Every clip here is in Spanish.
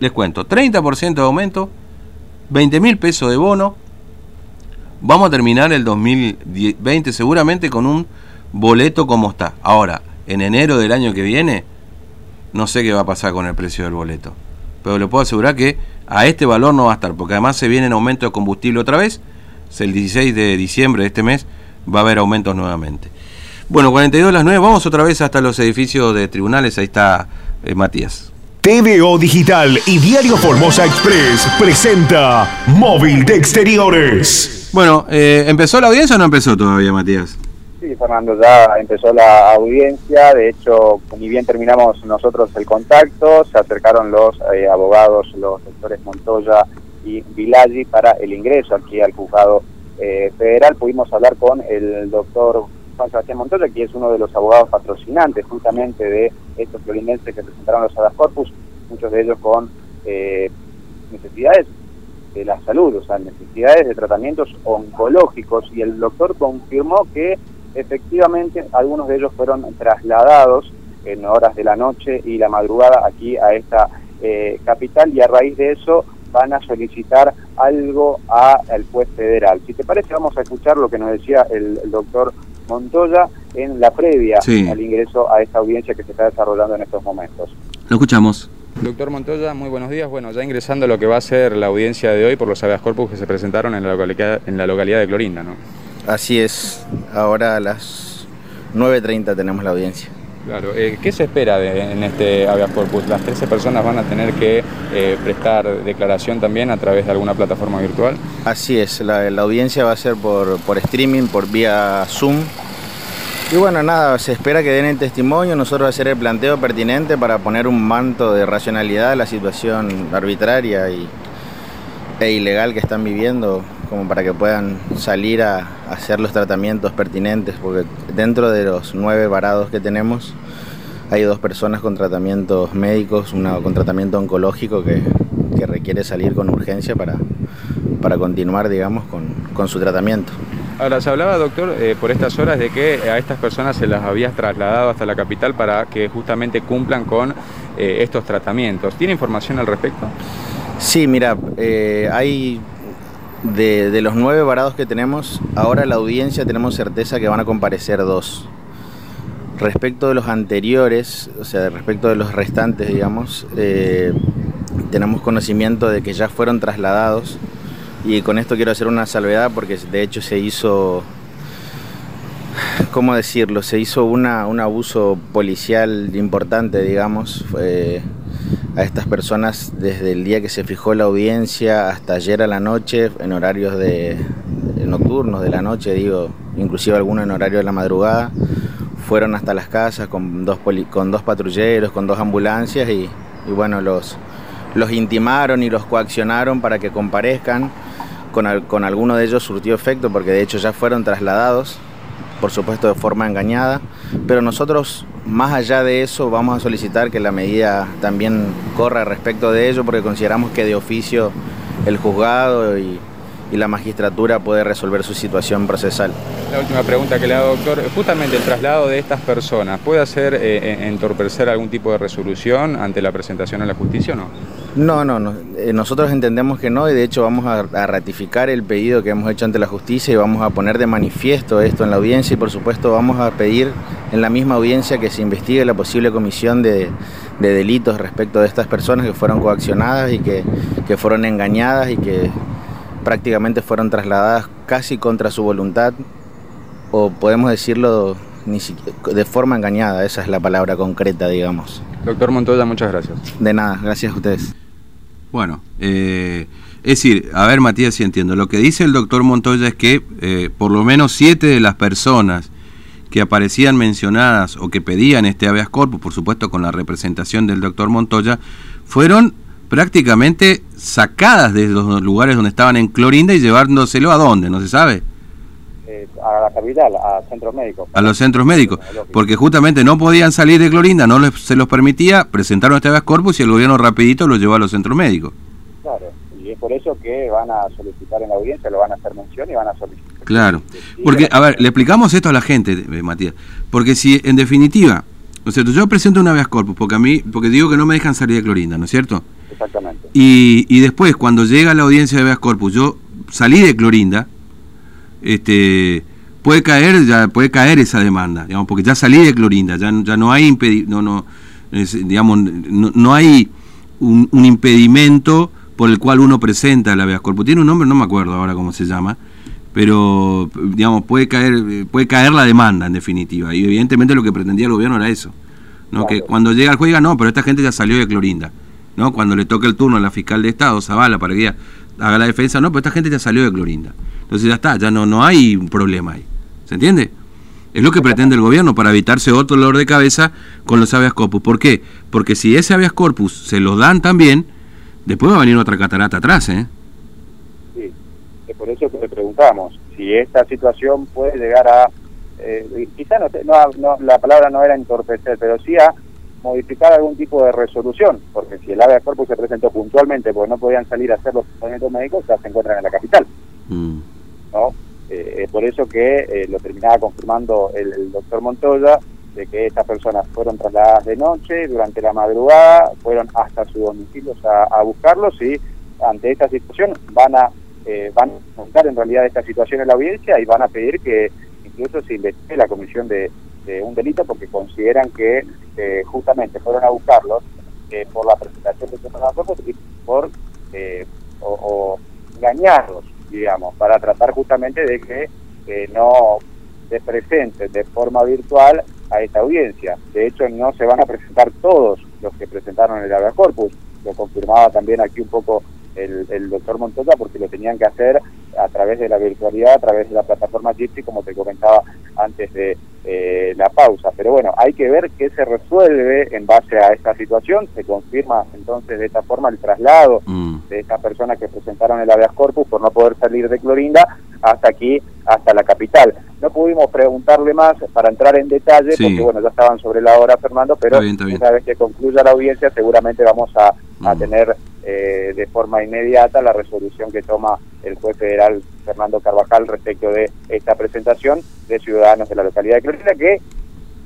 les cuento, 30% de aumento, 20 mil pesos de bono. Vamos a terminar el 2020 seguramente con un boleto como está. Ahora, en enero del año que viene, no sé qué va a pasar con el precio del boleto. Pero le puedo asegurar que a este valor no va a estar, porque además se viene en aumento de combustible otra vez. El 16 de diciembre de este mes va a haber aumentos nuevamente. Bueno, 42 a las 9, vamos otra vez hasta los edificios de tribunales. Ahí está eh, Matías. TVO Digital y Diario Formosa Express presenta Móvil de Exteriores. Bueno, eh, ¿empezó la audiencia o no empezó todavía, Matías? Sí, Fernando, ya empezó la audiencia. De hecho, ni bien terminamos nosotros el contacto, se acercaron los eh, abogados, los doctores Montoya y Vilaggi para el ingreso aquí al juzgado federal. Pudimos hablar con el doctor Juan Sebastián Montoya, que es uno de los abogados patrocinantes justamente de estos florinenses que presentaron los habeas corpus, muchos de ellos con eh, necesidades de la salud, o sea, necesidades de tratamientos oncológicos, y el doctor confirmó que efectivamente algunos de ellos fueron trasladados en horas de la noche y la madrugada aquí a esta eh, capital y a raíz de eso van a solicitar algo al juez federal. Si te parece, vamos a escuchar lo que nos decía el doctor Montoya en la previa al ingreso a esta audiencia que se está desarrollando en estos momentos. Lo escuchamos. Doctor Montoya, muy buenos días. Bueno, ya ingresando a lo que va a ser la audiencia de hoy por los habeas corpus que se presentaron en la localidad, en la localidad de Clorinda, ¿no? Así es. Ahora a las 9.30 tenemos la audiencia. Claro, eh, ¿qué se espera en este habeas corpus? ¿Las 13 personas van a tener que eh, prestar declaración también a través de alguna plataforma virtual? Así es, la, audiencia va a ser por, streaming, por vía Zoom. Y bueno, nada, se espera que den el testimonio, nosotros hacer el planteo pertinente para poner un manto de racionalidad a la situación arbitraria y, e ilegal que están viviendo, como para que puedan salir a, hacer los tratamientos pertinentes, porque dentro de los nueve varados que tenemos hay dos personas con tratamientos médicos, una con tratamiento oncológico que, requiere salir con urgencia para, para continuar, digamos, con, su tratamiento. Ahora, se hablaba, doctor, eh, por estas horas de que a estas personas se las habías trasladado hasta la capital para que justamente cumplan con eh, estos tratamientos. ¿Tiene información al respecto? Sí, mira, eh, hay de, los nueve varados que tenemos, ahora la audiencia tenemos certeza que van a comparecer dos. Respecto de los anteriores, o sea, respecto de los restantes, digamos, eh, tenemos conocimiento de que ya fueron trasladados y con esto quiero hacer una salvedad porque de hecho se hizo, ¿cómo decirlo? Se hizo una, un abuso policial importante, digamos a estas personas desde el día que se fijó la audiencia hasta ayer a la noche, en horarios de, nocturnos de la noche, digo, inclusive algunos en horario de la madrugada, fueron hasta las casas con dos, con dos patrulleros, con dos ambulancias y, bueno, los, los intimaron y los coaccionaron para que comparezcan. Con, con alguno de ellos surtió efecto porque de hecho ya fueron trasladados, por supuesto de forma engañada, pero nosotros más allá de eso, vamos a solicitar que la medida también corra respecto de ello, porque consideramos que de oficio el juzgado y, la magistratura puede resolver su situación procesal. La última pregunta que le hago, doctor, justamente el traslado de estas personas, ¿puede hacer eh, eh, entorpecer algún tipo de resolución ante la presentación a la justicia o no? No, no, no. Eh, nosotros entendemos que no y de hecho vamos a, ratificar el pedido que hemos hecho ante la justicia y vamos a poner de manifiesto esto en la audiencia y por supuesto vamos a pedir en la misma audiencia que se investigue la posible comisión de, delitos respecto de estas personas que fueron coaccionadas y que, fueron engañadas y que prácticamente fueron trasladadas casi contra su voluntad o podemos decirlo ni de forma engañada, esa es la palabra concreta, digamos. Doctor Montoya, muchas gracias. De nada, gracias a ustedes. Bueno, eh, es decir, a ver Matías si entiendo, lo que dice el doctor Montoya es que eh, por lo menos siete de las personas que aparecían mencionadas o que pedían este habeas corpus, por supuesto con la representación del doctor Montoya, fueron prácticamente sacadas de los lugares donde estaban en Clorinda y llevándoselo a dónde, ¿no se sabe? a la capital, a centros médicos. A los centros médicos, porque justamente no podían salir de Clorinda, no se los permitía, presentaron este habeas corpus y el gobierno rapidito lo llevó a los centros médicos. Claro, y es por eso que van a solicitar en la audiencia, lo van a hacer mención y van a solicitar. Claro, porque, a ver, le explicamos esto a la gente, eh, Matías, porque si en definitiva ¿No es cierto? Yo presento un habeas corpus porque a mí, porque digo que no me dejan salir de Clorinda, ¿no es cierto? Exactamente. Y, y después, cuando llega la audiencia de habeas corpus, yo salí de Clorinda, este puede caer ya puede caer esa demanda digamos porque ya salí de Clorinda ya, ya no hay no no es, digamos no, no hay un, un, impedimento por el cual uno presenta el habeas corpus tiene un nombre no me acuerdo ahora cómo se llama pero digamos puede caer puede caer la demanda en definitiva y evidentemente lo que pretendía el gobierno era eso no claro. que cuando llega el juez diga no pero esta gente ya salió de Clorinda no cuando le toca el turno a la fiscal de estado Zavala para que ella haga la defensa no pero esta gente ya salió de Clorinda entonces ya está, ya no, no hay un problema ahí. ¿Se entiende? Es lo que pretende el gobierno para evitarse otro dolor de cabeza con los habeas corpus. ¿Por qué? Porque si ese habeas corpus se lo dan también, después va a venir otra catarata atrás, ¿eh? Sí, es por eso que le preguntamos si esta situación puede llegar a, eh, quizá no, no, no, la palabra no era entorpecer, pero sí a modificar algún tipo de resolución, porque si el habeas corpus se presentó puntualmente porque no podían salir a hacer los tratamientos médicos, ya se encuentran en la capital. Mm. ¿no? Eh, por eso que eh, lo terminaba confirmando el, el, doctor Montoya, de que estas personas fueron trasladadas de noche, durante la madrugada, fueron hasta sus domicilios a, a buscarlos y ante esta situación van a eh, van a contar en realidad esta situación en la audiencia y van a pedir que incluso se investigue la comisión de, un delito porque consideran que eh, justamente fueron a buscarlos por la presentación de estos y por o, o engañarlos digamos, para tratar justamente de que eh, no se presenten de forma virtual a esta audiencia. De hecho, no se van a presentar todos los que presentaron el habeas corpus. Lo confirmaba también aquí un poco el, el doctor Montoya porque lo tenían que hacer a través de la virtualidad, a través de la plataforma Gypsy, como te comentaba antes de eh, la pausa. Pero bueno, hay que ver qué se resuelve en base a esta situación. Se confirma entonces de esta forma el traslado mm. de estas personas que presentaron el habeas corpus por no poder salir de Clorinda hasta aquí, hasta la capital. No pudimos preguntarle más para entrar en detalle, sí. porque bueno, ya estaban sobre la hora, Fernando, pero está bien, está bien. una vez que concluya la audiencia seguramente vamos a, a mm. tener eh, de forma inmediata la resolución que toma el juez federal Fernando Carvajal respecto de esta presentación de ciudadanos de la localidad de Clorinda que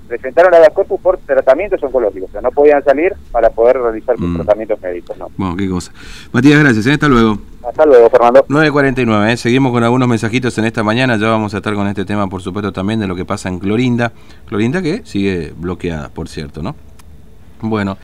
presentaron a la corpus por tratamientos oncológicos, o sea, no podían salir para poder realizar sus mm. tratamientos médicos. ¿no? Bueno, qué cosa. Matías, gracias, ¿eh? hasta luego. Hasta luego, Fernando. 9.49, ¿eh? seguimos con algunos mensajitos en esta mañana, ya vamos a estar con este tema, por supuesto, también de lo que pasa en Clorinda. Clorinda que sigue bloqueada, por cierto, ¿no? Bueno.